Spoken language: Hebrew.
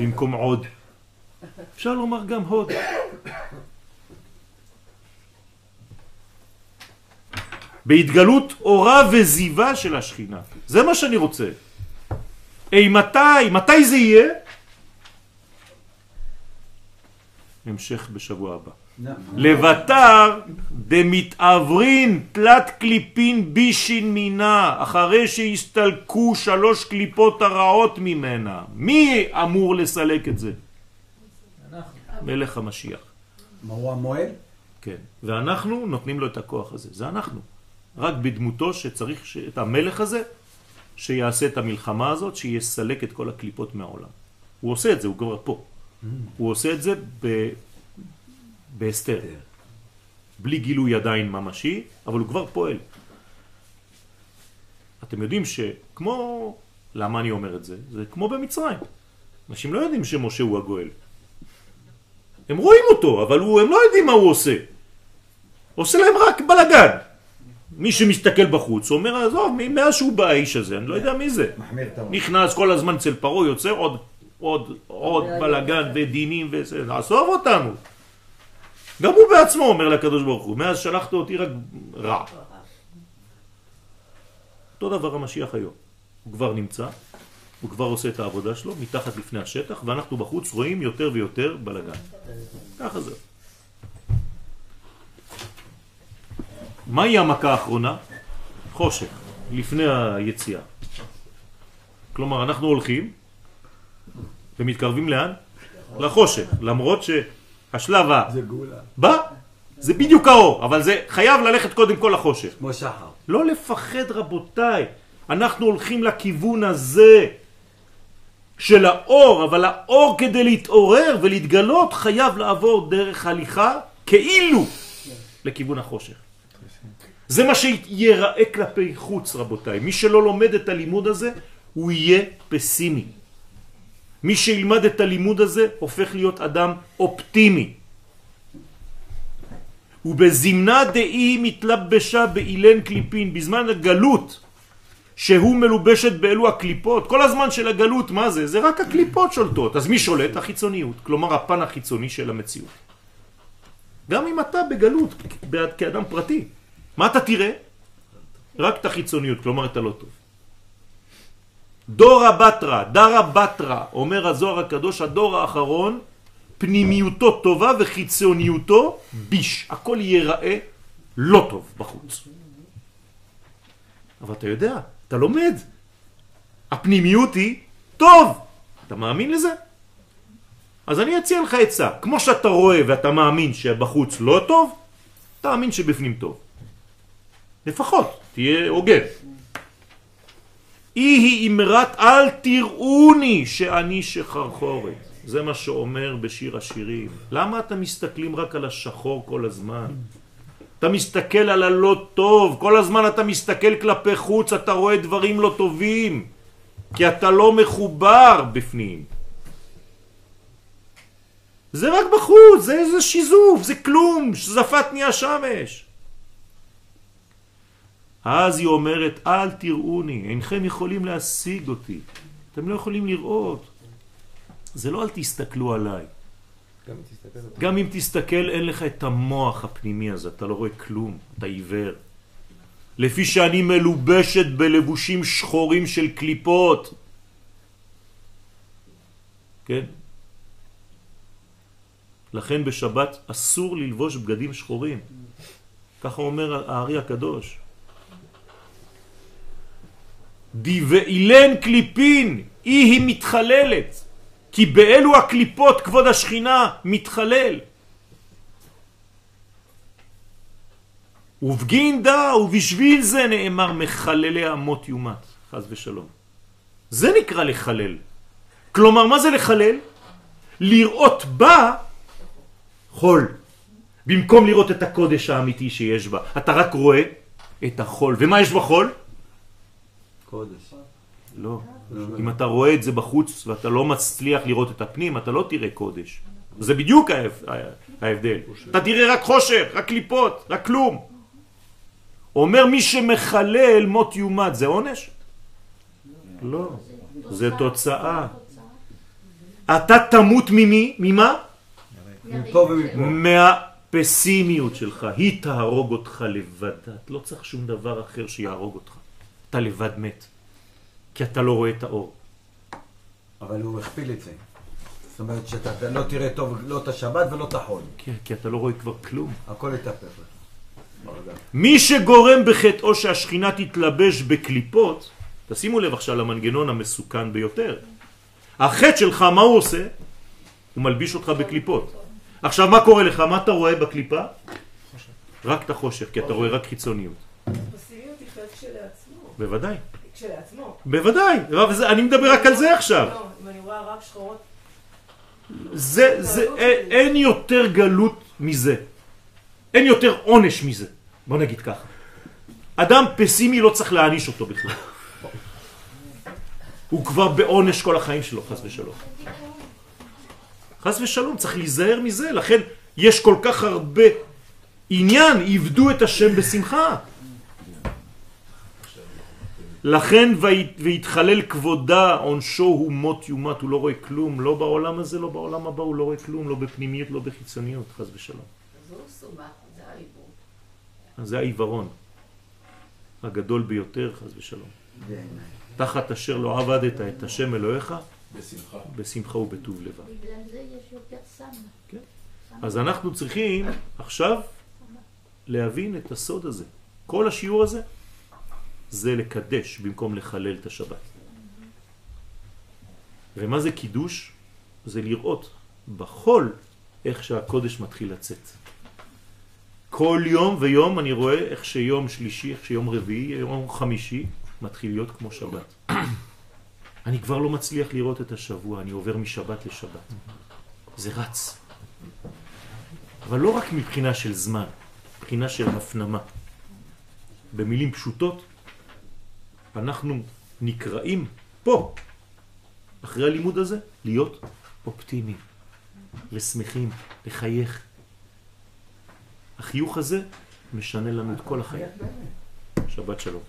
במקום עוד. אפשר לומר גם הוד. בהתגלות אורה וזיווה של השכינה. זה מה שאני רוצה. אי מתי? מתי זה יהיה? המשך בשבוע הבא. לבטר דמתעברין תלת קליפין בישין מינה אחרי שהסתלקו שלוש קליפות הרעות ממנה. מי אמור לסלק את זה? מלך המשיח. מה הוא המועל? כן. ואנחנו נותנים לו את הכוח הזה. זה אנחנו. רק בדמותו שצריך את המלך הזה שיעשה את המלחמה הזאת שיסלק את כל הקליפות מהעולם. הוא עושה את זה, הוא כבר פה. הוא עושה את זה ב... בהסתר. בלי גילוי עדיין ממשי, אבל הוא כבר פועל. אתם יודעים שכמו... למה אני אומר את זה? זה כמו במצרים. אנשים לא יודעים שמשה הוא הגואל. הם רואים אותו, אבל הוא, הם לא יודעים מה הוא עושה. עושה להם רק בלגן. מי שמסתכל בחוץ אומר, עזוב, מאז שהוא בא האיש הזה, אני לא יודע מי זה. נכנס כל הזמן אצל פרו, יוצא עוד, עוד, עוד בלגן ודינים וזה, עזוב אותנו. גם הוא בעצמו אומר לקדוש ברוך הוא, מאז שלחת אותי רק רע. אותו דבר המשיח היום. הוא כבר נמצא, הוא כבר עושה את העבודה שלו מתחת לפני השטח, ואנחנו בחוץ רואים יותר ויותר בלגן. ככה זה. מהי המכה האחרונה? חושך, לפני היציאה. כלומר, אנחנו הולכים ומתקרבים לאן? לחושך, למרות ש... השלב הבא זה בדיוק האור, אבל זה חייב ללכת קודם כל לחושך. כמו שחר. לא לפחד רבותיי, אנחנו הולכים לכיוון הזה של האור, אבל האור כדי להתעורר ולהתגלות חייב לעבור דרך הליכה כאילו לכיוון החושך. זה מה שיראה כלפי חוץ רבותיי. מי שלא לומד את הלימוד הזה הוא יהיה פסימי. מי שילמד את הלימוד הזה הופך להיות אדם אופטימי. ובזמנה דאי מתלבשה באילן קליפין, בזמן הגלות שהוא מלובשת באלו הקליפות, כל הזמן של הגלות, מה זה? זה רק הקליפות שולטות. אז מי שולט? החיצוניות, כלומר הפן החיצוני של המציאות. גם אם אתה בגלות, כאדם פרטי, מה אתה תראה? רק את החיצוניות, כלומר את הלא טוב. דורה בתרה, דרה בתרה, אומר הזוהר הקדוש, הדור האחרון, פנימיותו טובה וחיצוניותו ביש. הכל ייראה לא טוב בחוץ. אבל אתה יודע, אתה לומד. הפנימיות היא טוב. אתה מאמין לזה? אז אני אציע לך עצה. כמו שאתה רואה ואתה מאמין שבחוץ לא טוב, תאמין שבפנים טוב. לפחות, תהיה הוגן. אי היא אמרת אל תראוני שאני שחרחורת. זה מה שאומר בשיר השירים. למה אתם מסתכלים רק על השחור כל הזמן? אתה מסתכל על הלא טוב, כל הזמן אתה מסתכל כלפי חוץ, אתה רואה דברים לא טובים, כי אתה לא מחובר בפנים. זה רק בחוץ, זה איזה שיזוף, זה כלום, שזפת נהיה שמש. אז היא אומרת, אל תראוני, אינכם יכולים להשיג אותי. אתם לא יכולים לראות. זה לא אל תסתכלו עליי. גם אם תסתכל, גם אם תסתכל אין לך את המוח הפנימי הזה, אתה לא רואה כלום, אתה עיוור. לפי שאני מלובשת בלבושים שחורים של קליפות. כן? לכן בשבת אסור ללבוש בגדים שחורים. ככה אומר הארי הקדוש. דיבאילן קליפין, היא היא מתחללת, כי באלו הקליפות כבוד השכינה מתחלל. ובגין דה ובשביל זה נאמר מחללי אמות יומת, חז ושלום. זה נקרא לחלל. כלומר, מה זה לחלל? לראות בה חול. במקום לראות את הקודש האמיתי שיש בה, אתה רק רואה את החול. ומה יש בחול? קודש. לא. אם אתה רואה את זה בחוץ ואתה לא מצליח לראות את הפנים, אתה לא תראה קודש. זה בדיוק ההבדל. אתה תראה רק חושך, רק קליפות, רק כלום. אומר מי שמחלל מות יומת, זה עונש? לא, זה תוצאה. אתה תמות ממי? ממה? מהפסימיות שלך. היא תהרוג אותך לבד. לא צריך שום דבר אחר שיהרוג אותך. אתה לבד מת. כי אתה לא רואה את האור. אבל הוא הכפיל את זה. זאת אומרת שאתה לא תראה טוב לא את השבת ולא את החול. כי, כי אתה לא רואה כבר כלום. הכל יתהפך לך. מי שגורם בחטאו שהשכינה תתלבש בקליפות, תשימו לב עכשיו למנגנון המסוכן ביותר. החטא שלך, מה הוא עושה? הוא מלביש אותך בקליפות. עכשיו, מה קורה לך? מה אתה רואה בקליפה? רק את החושך, כי אתה רואה רק חיצוניות. פסימיות היא חלק כשלעצמו. בוודאי, כשלעצמו. בוודאי. אבל זה- אני מדבר רק על זה עכשיו. לא, אם אני רואה רק שחורות, זה, זה, אין, אין יותר גלות מזה. אין יותר עונש מזה. בוא נגיד ככה. אדם פסימי לא צריך להעניש אותו בכלל. הוא כבר בעונש כל החיים שלו, חס ושלום. חס ושלום, צריך להיזהר מזה. לכן יש כל כך הרבה עניין, עבדו את השם בשמחה. לכן ויתחלל כבודה, עונשו הוא מות יומת, הוא לא רואה כלום, לא בעולם הזה, לא בעולם הבא, הוא לא רואה כלום, לא בפנימיות, לא בחיצוניות, חס ושלום. אז הוא סומך, זה זה העיוורון הגדול ביותר, חס ושלום. תחת אשר לא עבדת את השם אלוהיך, בשמחה. בשמחה ובטוב לבב. בגלל זה יש יותר סמה. כן. אז אנחנו צריכים עכשיו להבין את הסוד הזה. כל השיעור הזה זה לקדש במקום לחלל את השבת. ומה זה קידוש? זה לראות בחול איך שהקודש מתחיל לצאת. כל יום ויום אני רואה איך שיום שלישי, איך שיום רביעי, יום חמישי מתחיל להיות כמו שבת. אני כבר לא מצליח לראות את השבוע, אני עובר משבת לשבת. זה רץ. אבל לא רק מבחינה של זמן, מבחינה של הפנמה. במילים פשוטות, אנחנו נקראים פה, אחרי הלימוד הזה, להיות אופטימיים ושמחים, לחייך. החיוך הזה משנה לנו את כל החיים. שבת שלום.